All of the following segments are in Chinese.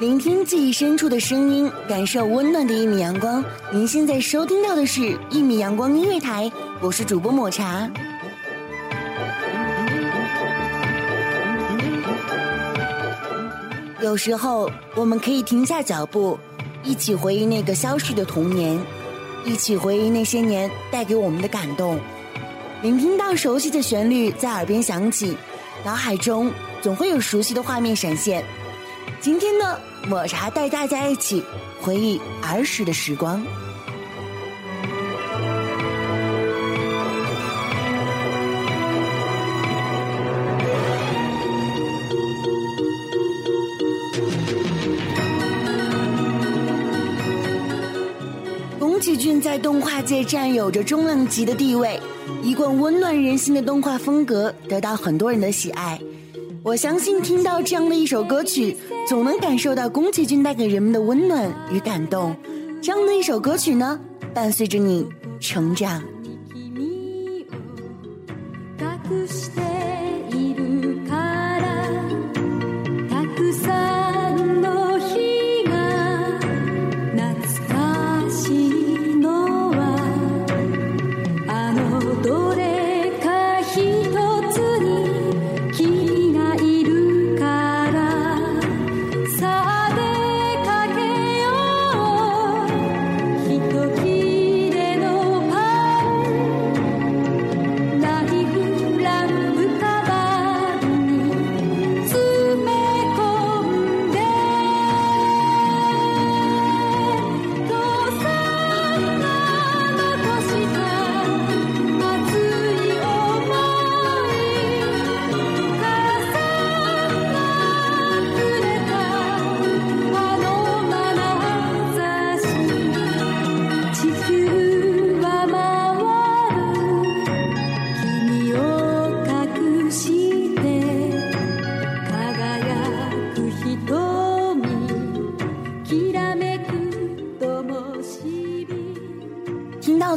聆听记忆深处的声音，感受温暖的一米阳光。您现在收听到的是《一米阳光音乐台》，我是主播抹茶。有时候，我们可以停下脚步，一起回忆那个消逝的童年，一起回忆那些年带给我们的感动。聆听到熟悉的旋律在耳边响起，脑海中总会有熟悉的画面闪现。今天呢，抹茶带大家一起回忆儿时的时光。在动画界占有着重量级的地位，一贯温暖人心的动画风格得到很多人的喜爱。我相信听到这样的一首歌曲，总能感受到宫崎骏带给人们的温暖与感动。这样的一首歌曲呢，伴随着你成长。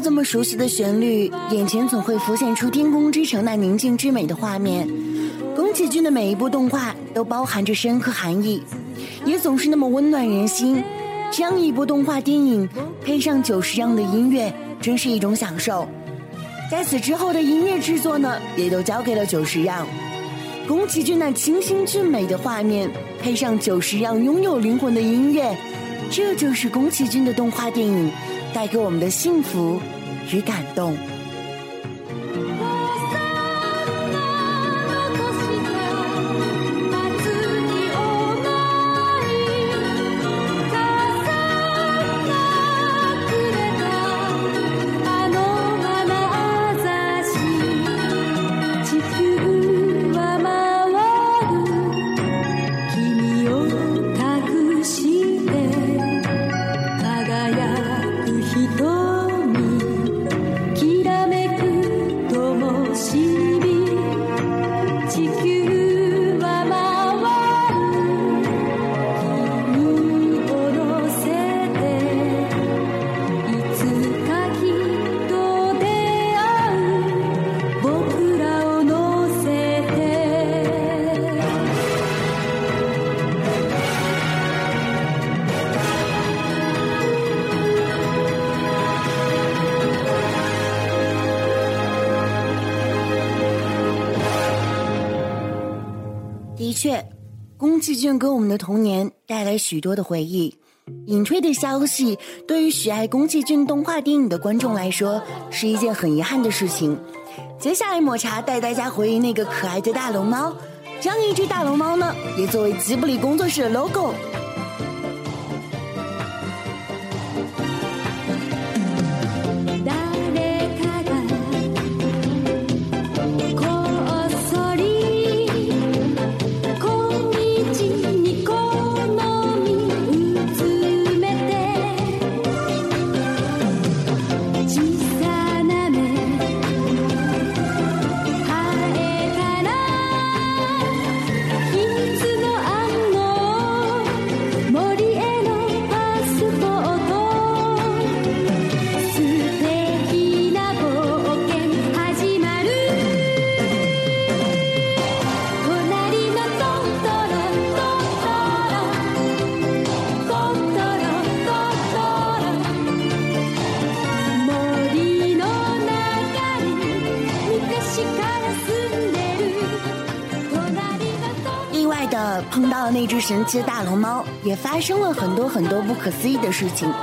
这么熟悉的旋律，眼前总会浮现出天空之城那宁静之美的画面。宫崎骏的每一部动画都包含着深刻含义，也总是那么温暖人心。这样一部动画电影配上久石让的音乐，真是一种享受。在此之后的音乐制作呢，也都交给了久石让。宫崎骏那清新俊美的画面，配上久石让拥有灵魂的音乐，这就是宫崎骏的动画电影。带给我们的幸福与感动。确，宫崎骏给我们的童年带来许多的回忆。隐退的消息，对于喜爱宫崎骏动画电影的观众来说，是一件很遗憾的事情。接下来，抹茶带大家回忆那个可爱的大龙猫。这样一只大龙猫呢，也作为吉卜力工作室的 logo。的碰到了那只神奇的大龙猫，也发生了很多很多不可思议的事情。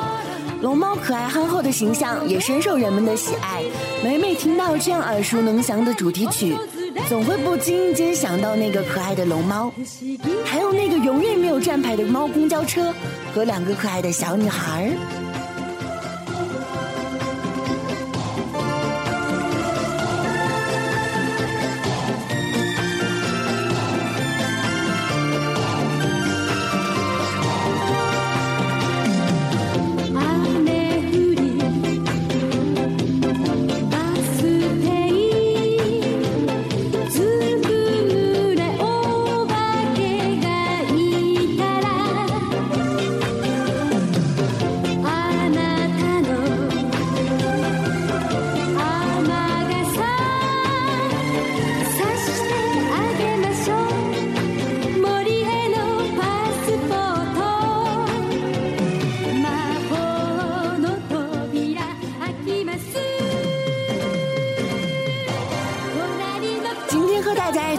龙猫可爱憨厚的形象也深受人们的喜爱。每每听到这样耳熟能详的主题曲，总会不经意间想到那个可爱的龙猫，还有那个永远没有站牌的猫公交车和两个可爱的小女孩。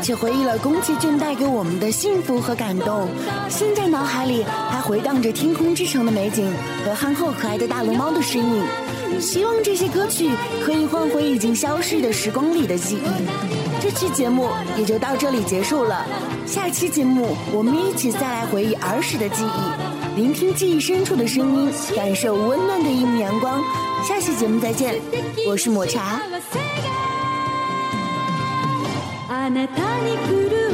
且回忆了宫崎骏带给我们的幸福和感动，现在脑海里还回荡着天空之城的美景和憨厚可爱的大龙猫的身影。希望这些歌曲可以换回已经消逝的时光里的记忆。这期节目也就到这里结束了，下期节目我们一起再来回忆儿时的记忆，聆听记忆深处的声音，感受温暖的一米阳光。下期节目再见，我是抹茶。なたに来る